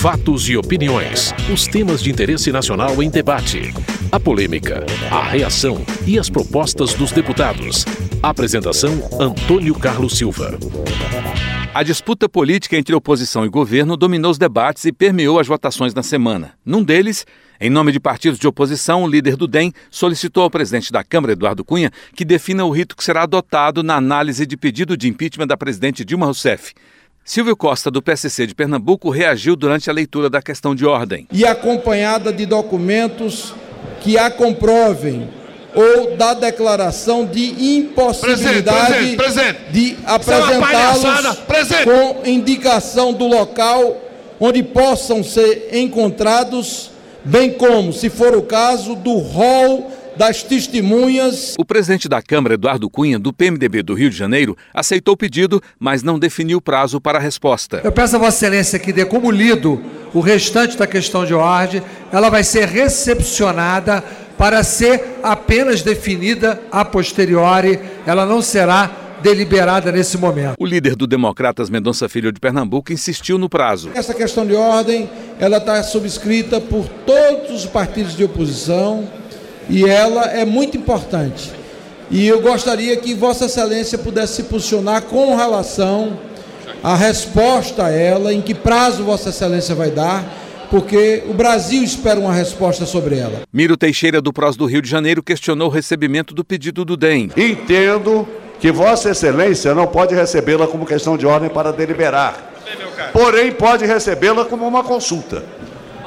Fatos e opiniões. Os temas de interesse nacional em debate. A polêmica, a reação e as propostas dos deputados. Apresentação: Antônio Carlos Silva. A disputa política entre oposição e governo dominou os debates e permeou as votações na semana. Num deles, em nome de partidos de oposição, o líder do DEM solicitou ao presidente da Câmara, Eduardo Cunha, que defina o rito que será adotado na análise de pedido de impeachment da presidente Dilma Rousseff. Silvio Costa, do PSC de Pernambuco, reagiu durante a leitura da questão de ordem. E acompanhada de documentos que a comprovem ou da declaração de impossibilidade presente, presente, presente. de é apresentá-los com indicação do local onde possam ser encontrados, bem como, se for o caso, do rol das testemunhas. O presidente da Câmara, Eduardo Cunha, do PMDB do Rio de Janeiro, aceitou o pedido, mas não definiu prazo para a resposta. Eu peço a Vossa Excelência que dê como lido o restante da questão de ordem. Ela vai ser recepcionada para ser apenas definida a posteriori. Ela não será deliberada nesse momento. O líder do Democratas Mendonça Filho de Pernambuco insistiu no prazo. Essa questão de ordem, ela está subscrita por todos os partidos de oposição e ela é muito importante. E eu gostaria que Vossa Excelência pudesse se posicionar com relação à resposta a ela, em que prazo Vossa Excelência vai dar, porque o Brasil espera uma resposta sobre ela. Miro Teixeira, do PROS do Rio de Janeiro, questionou o recebimento do pedido do DEM. Entendo que Vossa Excelência não pode recebê-la como questão de ordem para deliberar, porém pode recebê-la como uma consulta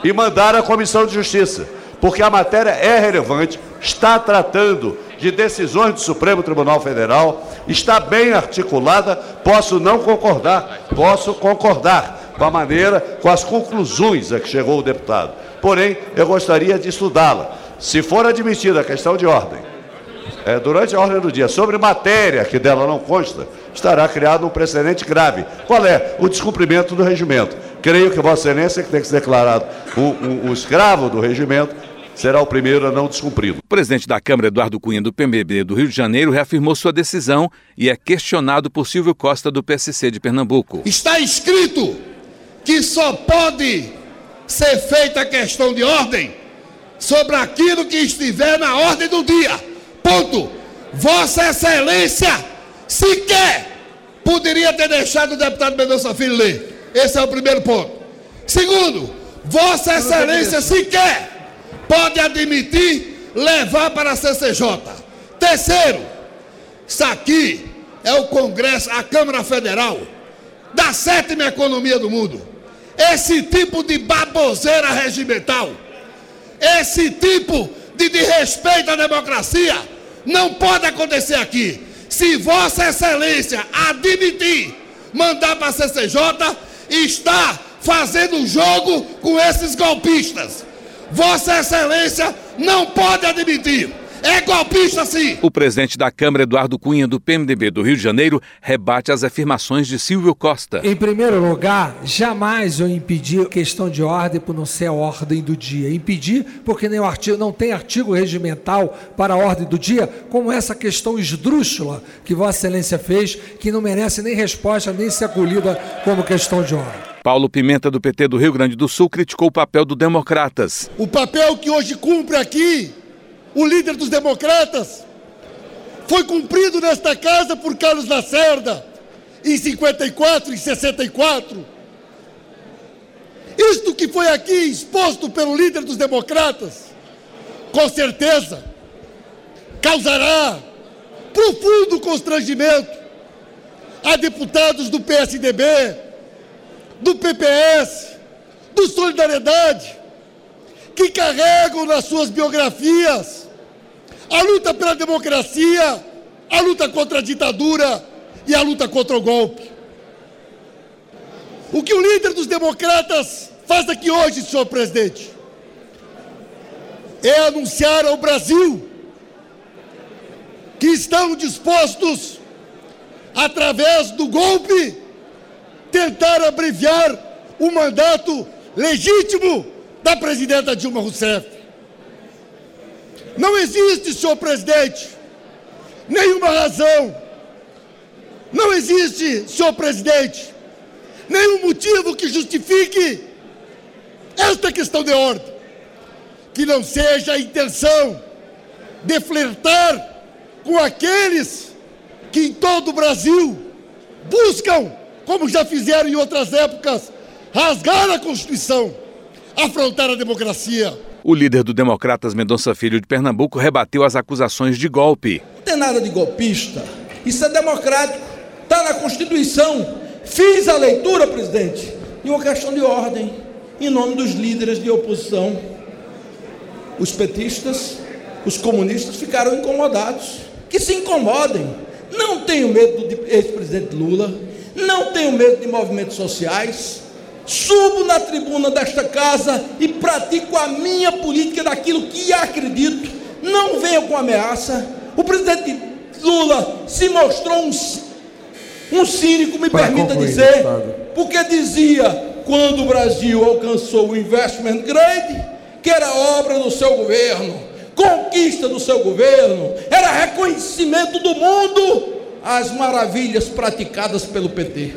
e mandar à Comissão de Justiça porque a matéria é relevante, está tratando de decisões do Supremo Tribunal Federal, está bem articulada, posso não concordar, posso concordar com a maneira, com as conclusões a que chegou o deputado. Porém, eu gostaria de estudá-la. Se for admitida a questão de ordem, é, durante a ordem do dia, sobre matéria que dela não consta, estará criado um precedente grave. Qual é? O descumprimento do regimento. Creio que Vossa Excelência, que tem que ser declarado o, o, o escravo do regimento, será o primeiro a não descumpri-lo. O presidente da Câmara, Eduardo Cunha, do PMB do Rio de Janeiro, reafirmou sua decisão e é questionado por Silvio Costa, do PSC de Pernambuco. Está escrito que só pode ser feita a questão de ordem sobre aquilo que estiver na ordem do dia. Ponto. Vossa Excelência sequer poderia ter deixado o deputado Mendonça Filho ler. Esse é o primeiro ponto. Segundo, Vossa Excelência sequer pode admitir levar para a CCJ. Terceiro, isso aqui é o Congresso, a Câmara Federal da sétima economia do mundo. Esse tipo de baboseira regimental, esse tipo de desrespeito à democracia, não pode acontecer aqui. Se Vossa Excelência admitir mandar para a CCJ, está fazendo jogo com esses golpistas. Vossa Excelência não pode admitir. É golpista sim! O presidente da Câmara, Eduardo Cunha, do PMDB do Rio de Janeiro, rebate as afirmações de Silvio Costa. Em primeiro lugar, jamais eu impedi questão de ordem por não ser a ordem do dia. Impedir porque nem o artigo, não tem artigo regimental para a ordem do dia, como essa questão esdrúxula que Vossa Excelência fez, que não merece nem resposta, nem ser acolhida como questão de ordem. Paulo Pimenta, do PT do Rio Grande do Sul, criticou o papel do Democratas. O papel que hoje cumpre aqui o líder dos Democratas foi cumprido nesta casa por Carlos Lacerda em 54 e 64. Isto que foi aqui exposto pelo líder dos Democratas, com certeza, causará profundo constrangimento a deputados do PSDB, do PPS, do Solidariedade, que carregam nas suas biografias a luta pela democracia, a luta contra a ditadura e a luta contra o golpe. O que o líder dos democratas faz aqui hoje, senhor presidente, é anunciar ao Brasil que estão dispostos, através do golpe, tentar abreviar o mandato legítimo da presidenta Dilma Rousseff. Não existe, senhor presidente, nenhuma razão, não existe, senhor presidente, nenhum motivo que justifique esta questão de ordem. Que não seja a intenção de flertar com aqueles que em todo o Brasil buscam, como já fizeram em outras épocas, rasgar a Constituição, afrontar a democracia. O líder do Democratas Mendonça Filho de Pernambuco rebateu as acusações de golpe. Não tem nada de golpista. Isso é democrático. Está na Constituição. Fiz a leitura, presidente, em uma questão de ordem, em nome dos líderes de oposição. Os petistas, os comunistas ficaram incomodados. Que se incomodem. Não tenho medo do ex-presidente Lula. Não tenho medo de movimentos sociais subo na tribuna desta casa e pratico a minha política daquilo que acredito. Não venho com ameaça. O presidente Lula se mostrou um, um cínico, me Para permita dizer, porque dizia quando o Brasil alcançou o investment grade, que era obra do seu governo, conquista do seu governo, era reconhecimento do mundo as maravilhas praticadas pelo PT.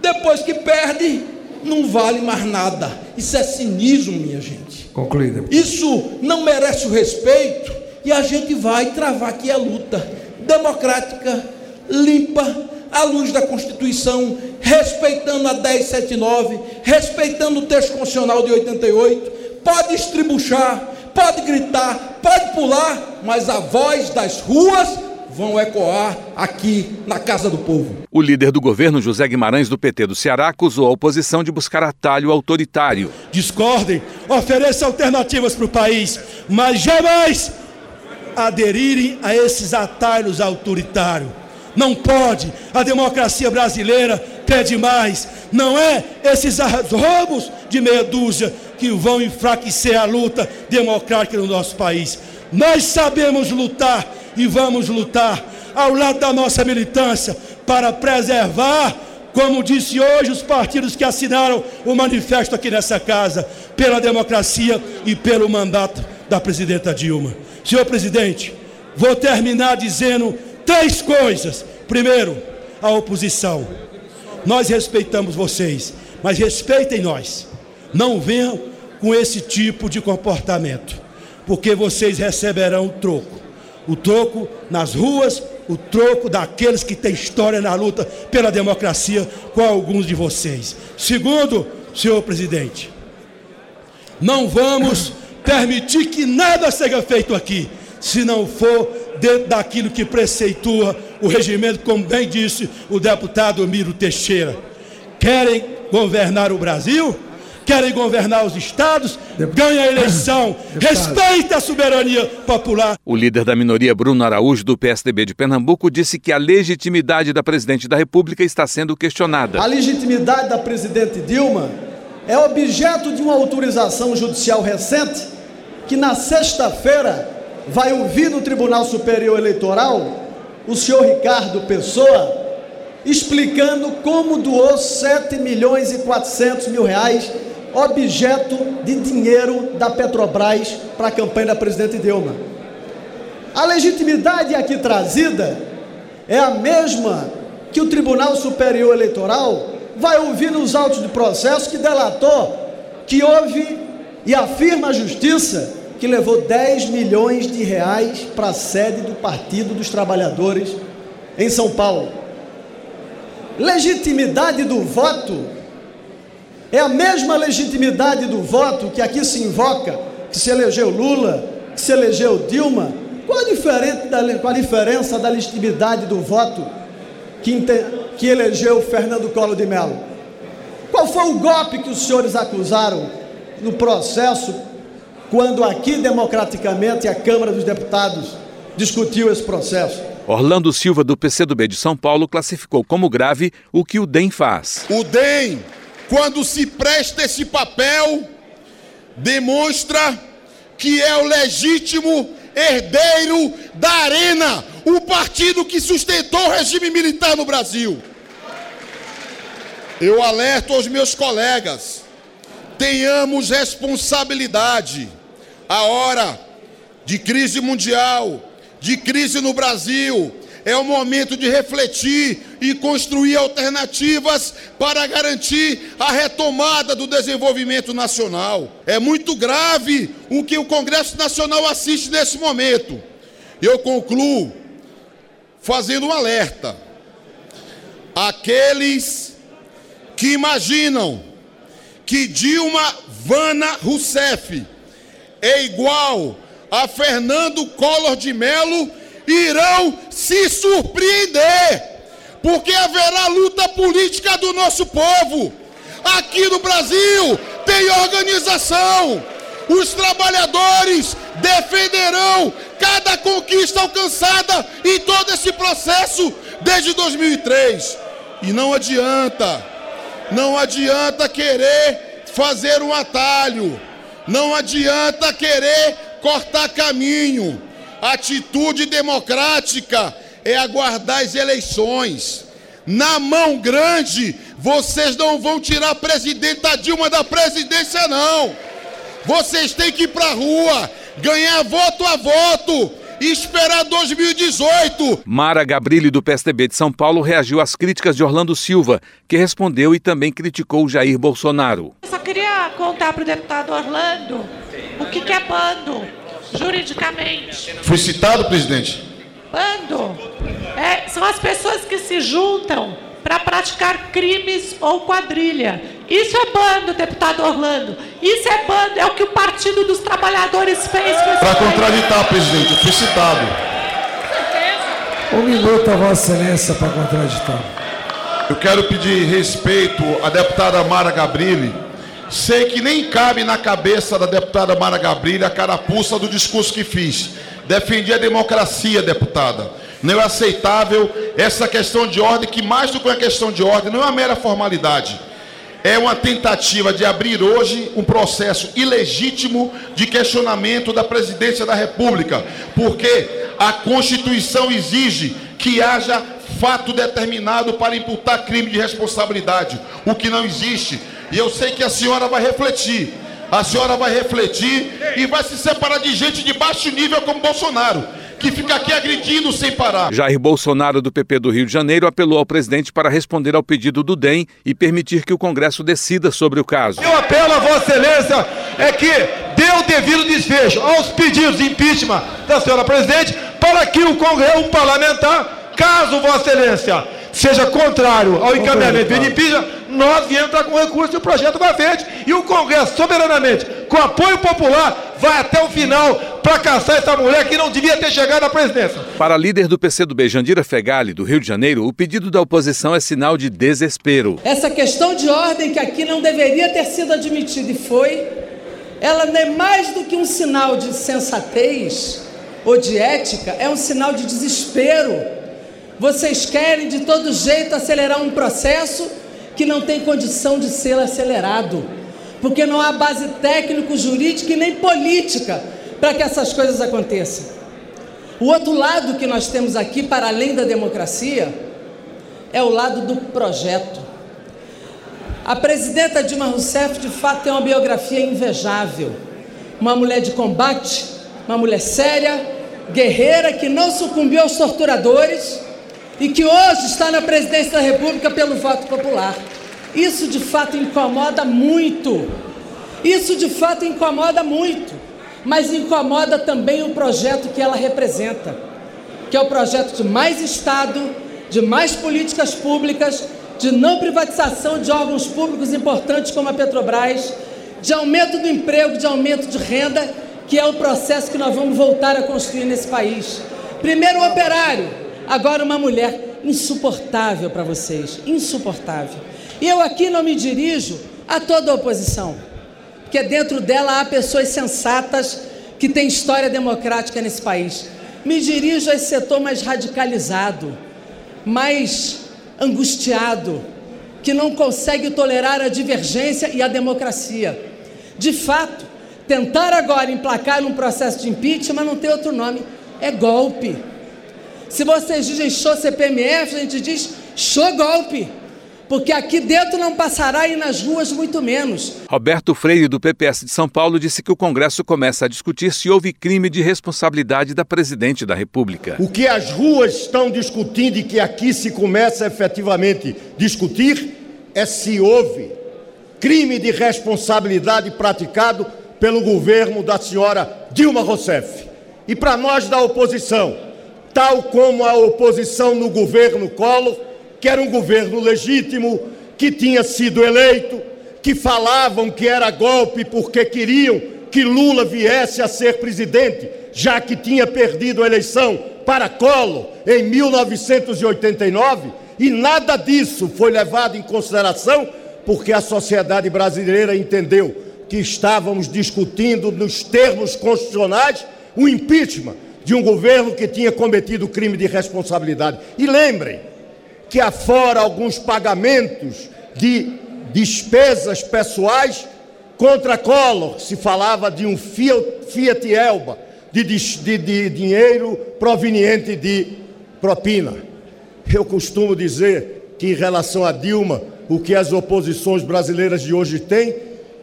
Depois que perde, não vale mais nada. Isso é cinismo, minha gente. Concluída. Isso não merece o respeito e a gente vai travar aqui a luta democrática, limpa, à luz da Constituição, respeitando a 1079, respeitando o texto constitucional de 88. Pode estribuchar, pode gritar, pode pular, mas a voz das ruas vão ecoar aqui na Casa do Povo. O líder do governo, José Guimarães, do PT do Ceará, acusou a oposição de buscar atalho autoritário. Discordem, ofereçam alternativas para o país, mas jamais aderirem a esses atalhos autoritários. Não pode, a democracia brasileira pede mais. Não é esses roubos de meia dúzia que vão enfraquecer a luta democrática no nosso país. Nós sabemos lutar e vamos lutar ao lado da nossa militância para preservar, como disse hoje os partidos que assinaram o manifesto aqui nessa casa, pela democracia e pelo mandato da presidenta Dilma. Senhor presidente, vou terminar dizendo três coisas. Primeiro, a oposição. Nós respeitamos vocês, mas respeitem nós. Não venham com esse tipo de comportamento, porque vocês receberão troco o troco nas ruas, o troco daqueles que têm história na luta pela democracia com alguns de vocês. Segundo, senhor presidente, não vamos permitir que nada seja feito aqui, se não for dentro daquilo que preceitua o regimento, como bem disse o deputado Miro Teixeira. Querem governar o Brasil? Querem governar os estados, ganha a eleição, respeita a soberania popular. O líder da minoria, Bruno Araújo, do PSDB de Pernambuco, disse que a legitimidade da presidente da República está sendo questionada. A legitimidade da presidente Dilma é objeto de uma autorização judicial recente que na sexta-feira vai ouvir no Tribunal Superior Eleitoral o senhor Ricardo Pessoa explicando como doou 7 milhões e 400 mil reais objeto de dinheiro da Petrobras para a campanha da presidente Dilma. A legitimidade aqui trazida é a mesma que o Tribunal Superior Eleitoral vai ouvir nos autos de processo que delatou que houve e afirma a justiça que levou 10 milhões de reais para a sede do Partido dos Trabalhadores em São Paulo. Legitimidade do voto é a mesma legitimidade do voto que aqui se invoca, que se elegeu Lula, que se elegeu Dilma. Qual a, da, qual a diferença da legitimidade do voto que, que elegeu Fernando Collor de Mello? Qual foi o golpe que os senhores acusaram no processo, quando aqui democraticamente a Câmara dos Deputados discutiu esse processo? Orlando Silva, do PCdoB de São Paulo, classificou como grave o que o DEM faz. O DEM quando se presta esse papel, demonstra que é o legítimo herdeiro da Arena, o partido que sustentou o regime militar no Brasil. Eu alerto aos meus colegas: tenhamos responsabilidade. A hora de crise mundial, de crise no Brasil, é o momento de refletir e construir alternativas para garantir a retomada do desenvolvimento nacional. É muito grave o que o Congresso Nacional assiste nesse momento. Eu concluo fazendo um alerta. Aqueles que imaginam que Dilma Vana Rousseff é igual a Fernando Collor de Mello irão se surpreender, porque haverá luta política do nosso povo. Aqui no Brasil tem organização. Os trabalhadores defenderão cada conquista alcançada em todo esse processo desde 2003. E não adianta, não adianta querer fazer um atalho, não adianta querer cortar caminho. Atitude democrática é aguardar as eleições. Na mão grande, vocês não vão tirar a presidenta Dilma da presidência, não. Vocês têm que ir para a rua, ganhar voto a voto e esperar 2018. Mara Gabrilli, do PSDB de São Paulo, reagiu às críticas de Orlando Silva, que respondeu e também criticou Jair Bolsonaro. Eu só queria contar para o deputado Orlando o que, que é bando juridicamente. Fui citado, presidente? Bando é, são as pessoas que se juntam para praticar crimes ou quadrilha. Isso é bando, deputado Orlando. Isso é bando, é o que o Partido dos Trabalhadores fez. Para contraditar, presidente, eu fui citado. Um minuto a Vossa Excelência para contraditar. Eu quero pedir respeito à deputada Mara Gabrilli Sei que nem cabe na cabeça da deputada Mara Gabrilha a carapuça do discurso que fiz. Defendi a democracia, deputada. Não é aceitável essa questão de ordem, que mais do que uma questão de ordem, não é uma mera formalidade. É uma tentativa de abrir hoje um processo ilegítimo de questionamento da presidência da República, porque a Constituição exige que haja fato determinado para imputar crime de responsabilidade, o que não existe. E eu sei que a senhora vai refletir. A senhora vai refletir e vai se separar de gente de baixo nível como Bolsonaro, que fica aqui agredindo sem parar. Jair Bolsonaro, do PP do Rio de Janeiro, apelou ao presidente para responder ao pedido do DEM e permitir que o Congresso decida sobre o caso. Eu apelo a Vossa Excelência é que dê o devido desfecho aos pedidos de impeachment da senhora presidente para que o Congresso, o parlamentar, caso Vossa Excelência seja contrário ao encaminhamento de impeachment, nós viemos entrar com recurso e o projeto vai frente. E o Congresso, soberanamente, com apoio popular, vai até o final para caçar essa mulher que não devia ter chegado à presidência. Para a líder do PCdoB, Jandira Fegali, do Rio de Janeiro, o pedido da oposição é sinal de desespero. Essa questão de ordem que aqui não deveria ter sido admitida e foi, ela não é mais do que um sinal de sensatez ou de ética, é um sinal de desespero vocês querem de todo jeito acelerar um processo que não tem condição de ser acelerado, porque não há base técnico-jurídica e nem política para que essas coisas aconteçam. O outro lado que nós temos aqui, para além da democracia, é o lado do projeto. A presidenta Dilma Rousseff, de fato, tem uma biografia invejável. Uma mulher de combate, uma mulher séria, guerreira, que não sucumbiu aos torturadores e que hoje está na presidência da República pelo voto popular. Isso de fato incomoda muito. Isso de fato incomoda muito. Mas incomoda também o projeto que ela representa, que é o projeto de mais Estado, de mais políticas públicas, de não privatização de órgãos públicos importantes como a Petrobras, de aumento do emprego, de aumento de renda, que é o processo que nós vamos voltar a construir nesse país. Primeiro o operário, Agora, uma mulher insuportável para vocês, insuportável. E eu aqui não me dirijo a toda a oposição, porque dentro dela há pessoas sensatas que têm história democrática nesse país. Me dirijo a esse setor mais radicalizado, mais angustiado, que não consegue tolerar a divergência e a democracia. De fato, tentar agora emplacar um processo de impeachment não tem outro nome, é golpe. Se vocês dizem show CPMF, a gente diz show golpe. porque aqui dentro não passará e nas ruas muito menos. Roberto Freire, do PPS de São Paulo, disse que o Congresso começa a discutir se houve crime de responsabilidade da presidente da República. O que as ruas estão discutindo e que aqui se começa efetivamente discutir é se houve crime de responsabilidade praticado pelo governo da senhora Dilma Rousseff. E para nós da oposição, tal como a oposição no governo Collor, que era um governo legítimo, que tinha sido eleito, que falavam que era golpe porque queriam que Lula viesse a ser presidente, já que tinha perdido a eleição para Collor em 1989, e nada disso foi levado em consideração porque a sociedade brasileira entendeu que estávamos discutindo nos termos constitucionais o impeachment de um governo que tinha cometido crime de responsabilidade. E lembrem, que afora alguns pagamentos de despesas pessoais contra Collor, se falava de um Fiat Elba, de, de, de dinheiro proveniente de propina. Eu costumo dizer que, em relação a Dilma, o que as oposições brasileiras de hoje têm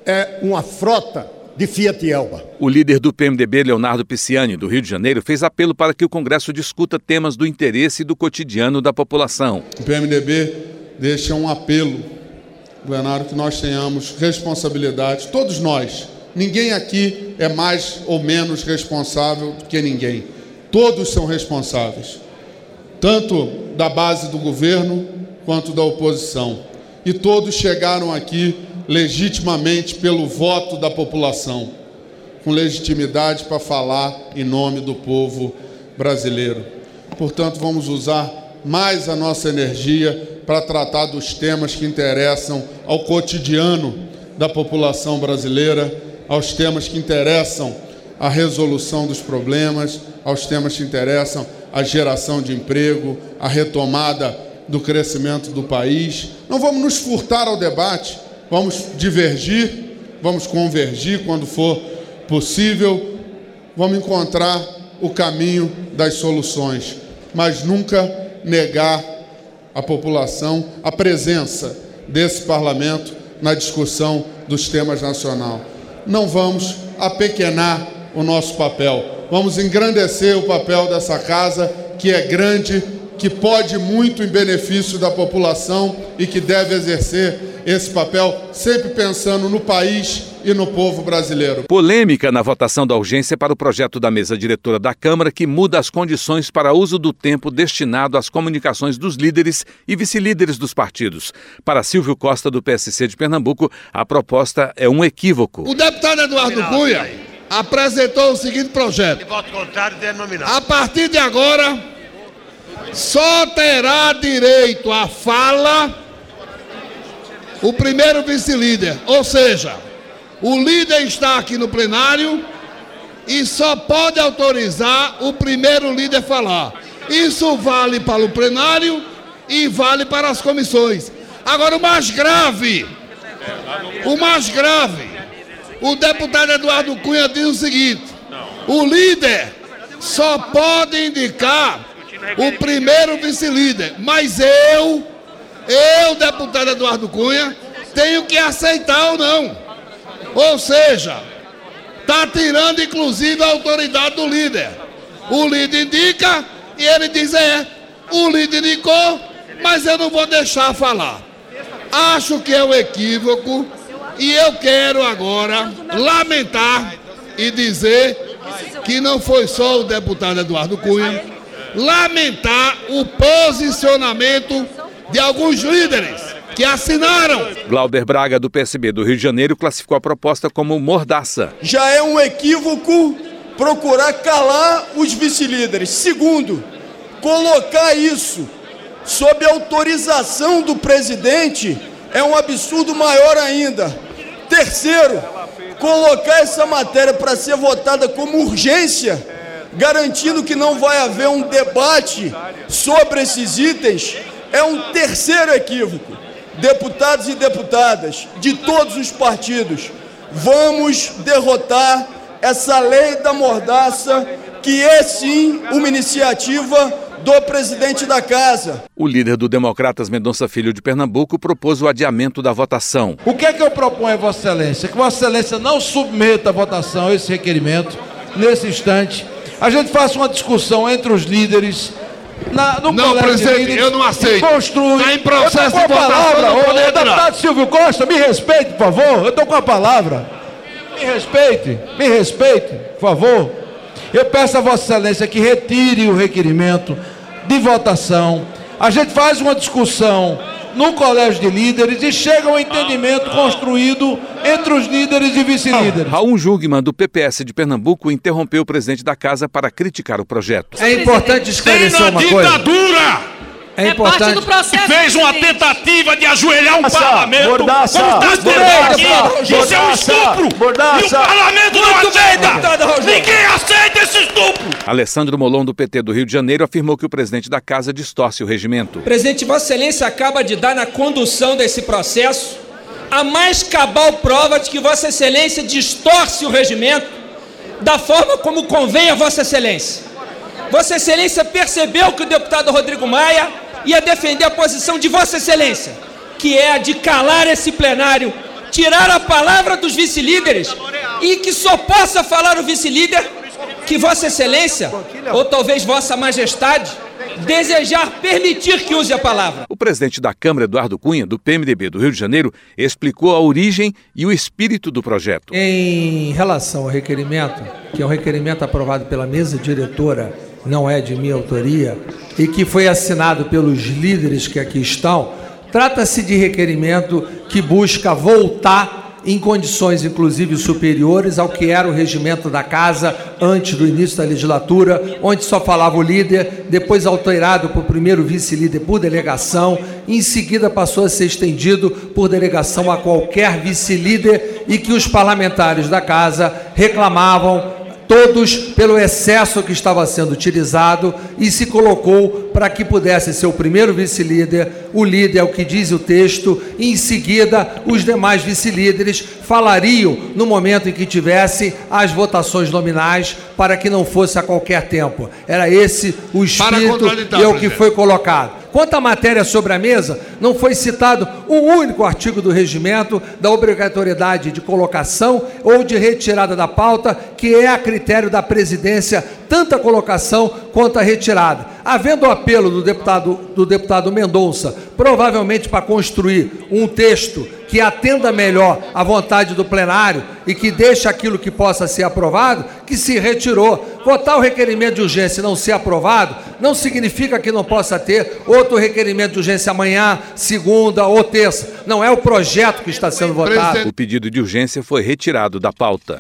é uma frota de Fiat Elba. O líder do PMDB, Leonardo Pisciani, do Rio de Janeiro, fez apelo para que o Congresso discuta temas do interesse do cotidiano da população. O PMDB deixa um apelo, Leonardo, que nós tenhamos responsabilidade, todos nós. Ninguém aqui é mais ou menos responsável do que ninguém. Todos são responsáveis, tanto da base do governo quanto da oposição. E todos chegaram aqui legitimamente pelo voto da população, com legitimidade para falar em nome do povo brasileiro. Portanto, vamos usar mais a nossa energia para tratar dos temas que interessam ao cotidiano da população brasileira, aos temas que interessam a resolução dos problemas, aos temas que interessam a geração de emprego, a retomada do crescimento do país. Não vamos nos furtar ao debate vamos divergir, vamos convergir quando for possível, vamos encontrar o caminho das soluções, mas nunca negar à população a presença desse parlamento na discussão dos temas nacional. Não vamos apequenar o nosso papel, vamos engrandecer o papel dessa casa, que é grande, que pode muito em benefício da população e que deve exercer esse papel, sempre pensando no país e no povo brasileiro. Polêmica na votação da urgência para o projeto da mesa diretora da Câmara que muda as condições para uso do tempo destinado às comunicações dos líderes e vice-líderes dos partidos. Para Silvio Costa, do PSC de Pernambuco, a proposta é um equívoco. O deputado Eduardo Cunha apresentou o seguinte projeto. A partir de agora, só terá direito à fala o primeiro vice-líder. Ou seja, o líder está aqui no plenário e só pode autorizar o primeiro líder falar. Isso vale para o plenário e vale para as comissões. Agora, o mais grave, o mais grave, o deputado Eduardo Cunha diz o seguinte: o líder só pode indicar o primeiro vice-líder, mas eu eu, deputado Eduardo Cunha, tenho que aceitar ou não. Ou seja, está tirando inclusive a autoridade do líder. O líder indica e ele diz: é, o líder indicou, mas eu não vou deixar falar. Acho que é um equívoco e eu quero agora lamentar e dizer que não foi só o deputado Eduardo Cunha, lamentar o posicionamento de alguns líderes que assinaram. Glauber Braga, do PSB do Rio de Janeiro, classificou a proposta como mordaça. Já é um equívoco procurar calar os vice-líderes. Segundo, colocar isso sob autorização do presidente é um absurdo maior ainda. Terceiro, colocar essa matéria para ser votada como urgência, garantindo que não vai haver um debate sobre esses itens, é um terceiro equívoco. Deputados e deputadas de todos os partidos, vamos derrotar essa lei da mordaça, que é sim uma iniciativa do presidente da casa. O líder do Democratas Mendonça Filho de Pernambuco propôs o adiamento da votação. O que é que eu proponho a Vossa Excelência? Que Vossa Excelência não submeta a votação esse requerimento nesse instante. A gente faça uma discussão entre os líderes. Na, no não, presidente, eu não aceito. Construir. Está em processo de votação. Palavra, ô, deputado Silvio Costa, me respeite, por favor. Eu estou com a palavra. Me respeite, me respeite, por favor. Eu peço a Vossa Excelência que retire o requerimento de votação. A gente faz uma discussão no colégio de líderes e chega a um entendimento construído entre os líderes e vice-líderes. Raul Jungmann, do PPS de Pernambuco, interrompeu o presidente da casa para criticar o projeto. É importante esclarecer uma coisa. ditadura! É importante. parte do processo. Fez uma tentativa de ajoelhar um parlamento. mordaça, como está aqui. Isso é um mordaça, estupro. E o parlamento não aceita. Ninguém aceita esse estupro. Alessandro Molon, do PT do Rio de Janeiro, afirmou que o presidente da casa distorce o regimento. Presidente, Vossa Excelência acaba de dar na condução desse processo a mais cabal prova de que Vossa Excelência distorce o regimento da forma como convém a Vossa Excelência. Vossa Excelência percebeu que o deputado Rodrigo Maia ia defender a posição de Vossa Excelência, que é a de calar esse plenário, tirar a palavra dos vice-líderes e que só possa falar o vice-líder que Vossa Excelência, ou talvez Vossa Majestade, desejar permitir que use a palavra. O presidente da Câmara, Eduardo Cunha, do PMDB do Rio de Janeiro, explicou a origem e o espírito do projeto. Em relação ao requerimento, que é um requerimento aprovado pela mesa diretora, não é de minha autoria, e que foi assinado pelos líderes que aqui estão, trata-se de requerimento que busca voltar em condições inclusive superiores ao que era o regimento da casa antes do início da legislatura, onde só falava o líder, depois alterado por primeiro vice-líder por delegação, em seguida passou a ser estendido por delegação a qualquer vice-líder e que os parlamentares da casa reclamavam todos pelo excesso que estava sendo utilizado e se colocou para que pudesse ser o primeiro vice-líder, o líder é o que diz o texto, e em seguida os demais vice-líderes falariam no momento em que tivesse as votações nominais para que não fosse a qualquer tempo. Era esse o espírito e é o que foi colocado. Quanto à matéria sobre a mesa, não foi citado um único artigo do regimento da obrigatoriedade de colocação ou de retirada da pauta, que é a critério da presidência, tanto a colocação quanto a retirada. Havendo o apelo do deputado, do deputado Mendonça, provavelmente para construir um texto que atenda melhor à vontade do plenário e que deixe aquilo que possa ser aprovado, que se retirou. Votar o requerimento de urgência e não ser aprovado não significa que não possa ter outro requerimento de urgência amanhã, segunda ou terça. Não é o projeto que está sendo votado. O pedido de urgência foi retirado da pauta.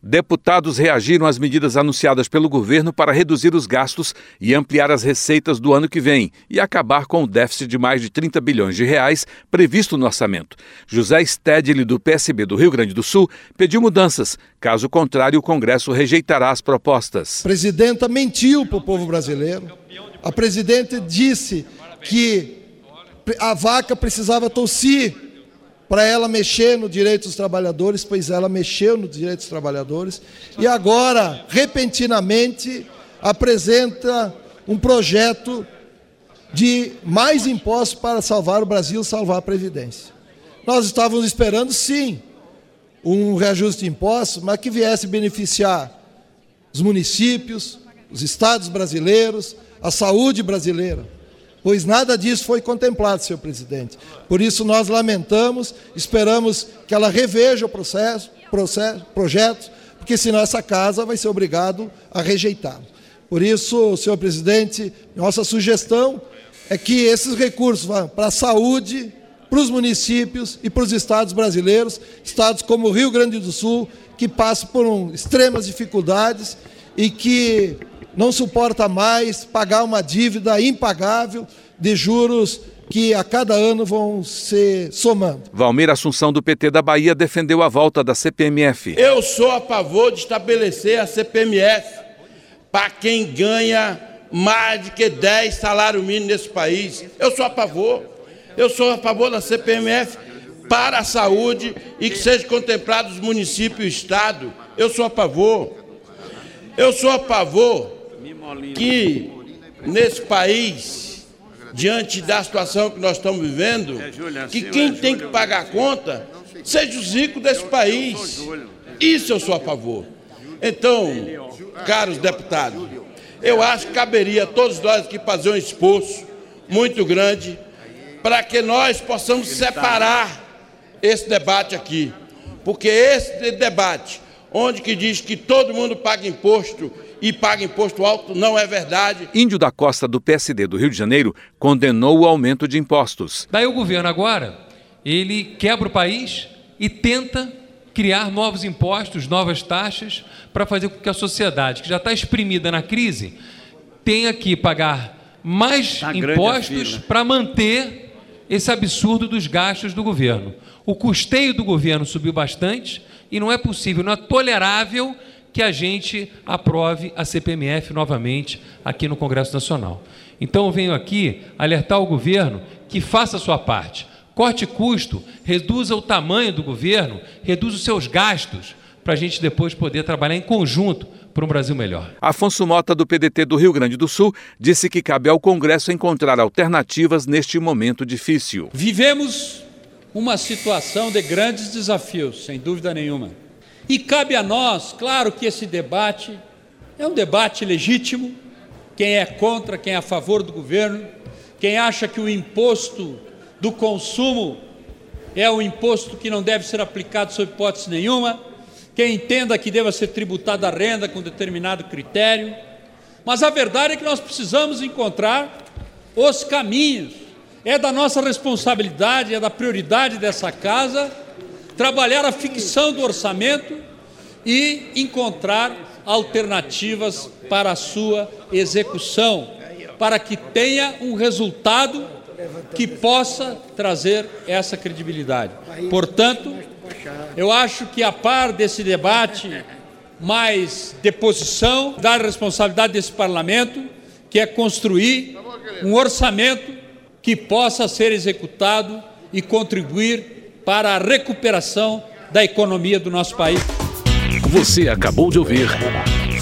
Deputados reagiram às medidas anunciadas pelo governo para reduzir os gastos e ampliar as receitas do ano que vem e acabar com o déficit de mais de 30 bilhões de reais previsto no orçamento. José Stedley, do PSB do Rio Grande do Sul, pediu mudanças. Caso contrário, o Congresso rejeitará as propostas. A presidenta mentiu para o povo brasileiro. A presidente disse que a vaca precisava tossir para ela mexer no direito dos trabalhadores, pois ela mexeu no direito dos trabalhadores, e agora, repentinamente, apresenta um projeto de mais impostos para salvar o Brasil, salvar a Previdência. Nós estávamos esperando, sim, um reajuste de impostos, mas que viesse beneficiar os municípios, os estados brasileiros, a saúde brasileira pois nada disso foi contemplado, senhor presidente. Por isso nós lamentamos, esperamos que ela reveja o processo, processo projeto, porque senão essa casa vai ser obrigado a rejeitá-lo. Por isso, senhor presidente, nossa sugestão é que esses recursos vão para a saúde, para os municípios e para os estados brasileiros, estados como o Rio Grande do Sul, que passam por um, extremas dificuldades e que não suporta mais pagar uma dívida impagável de juros que a cada ano vão se somando. Valmir Assunção, do PT da Bahia, defendeu a volta da CPMF. Eu sou a favor de estabelecer a CPMF para quem ganha mais de que 10 salários mínimos nesse país. Eu sou a favor. Eu sou a favor da CPMF para a saúde e que seja contemplado os municípios e o Estado. Eu sou a favor. Eu sou a favor que nesse país, diante da situação que nós estamos vivendo, que quem tem que pagar a conta seja os ricos desse país. Isso eu sou a favor. Então, caros deputados, eu acho que caberia a todos nós aqui fazer um esforço muito grande para que nós possamos separar esse debate aqui. Porque esse debate, onde que diz que todo mundo paga imposto e paga imposto alto, não é verdade. Índio da Costa do PSD do Rio de Janeiro condenou o aumento de impostos. Daí o governo agora, ele quebra o país e tenta criar novos impostos, novas taxas, para fazer com que a sociedade, que já está exprimida na crise, tenha que pagar mais tá impostos para manter esse absurdo dos gastos do governo. O custeio do governo subiu bastante e não é possível, não é tolerável que a gente aprove a CPMF novamente aqui no Congresso Nacional. Então eu venho aqui alertar o governo que faça a sua parte. Corte custo, reduza o tamanho do governo, reduza os seus gastos, para a gente depois poder trabalhar em conjunto para um Brasil melhor. Afonso Mota, do PDT do Rio Grande do Sul, disse que cabe ao Congresso encontrar alternativas neste momento difícil. Vivemos uma situação de grandes desafios, sem dúvida nenhuma. E cabe a nós, claro que esse debate é um debate legítimo. Quem é contra, quem é a favor do governo, quem acha que o imposto do consumo é um imposto que não deve ser aplicado sob hipótese nenhuma, quem entenda que deva ser tributada a renda com determinado critério. Mas a verdade é que nós precisamos encontrar os caminhos é da nossa responsabilidade, é da prioridade dessa casa trabalhar a ficção do orçamento e encontrar alternativas para a sua execução, para que tenha um resultado que possa trazer essa credibilidade. Portanto, eu acho que a par desse debate mais deposição da responsabilidade desse parlamento, que é construir um orçamento que possa ser executado e contribuir para a recuperação da economia do nosso país. Você acabou de ouvir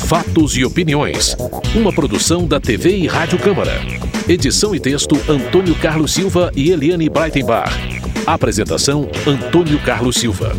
Fatos e Opiniões, uma produção da TV e Rádio Câmara. Edição e texto Antônio Carlos Silva e Eliane Breitenbach. Apresentação Antônio Carlos Silva.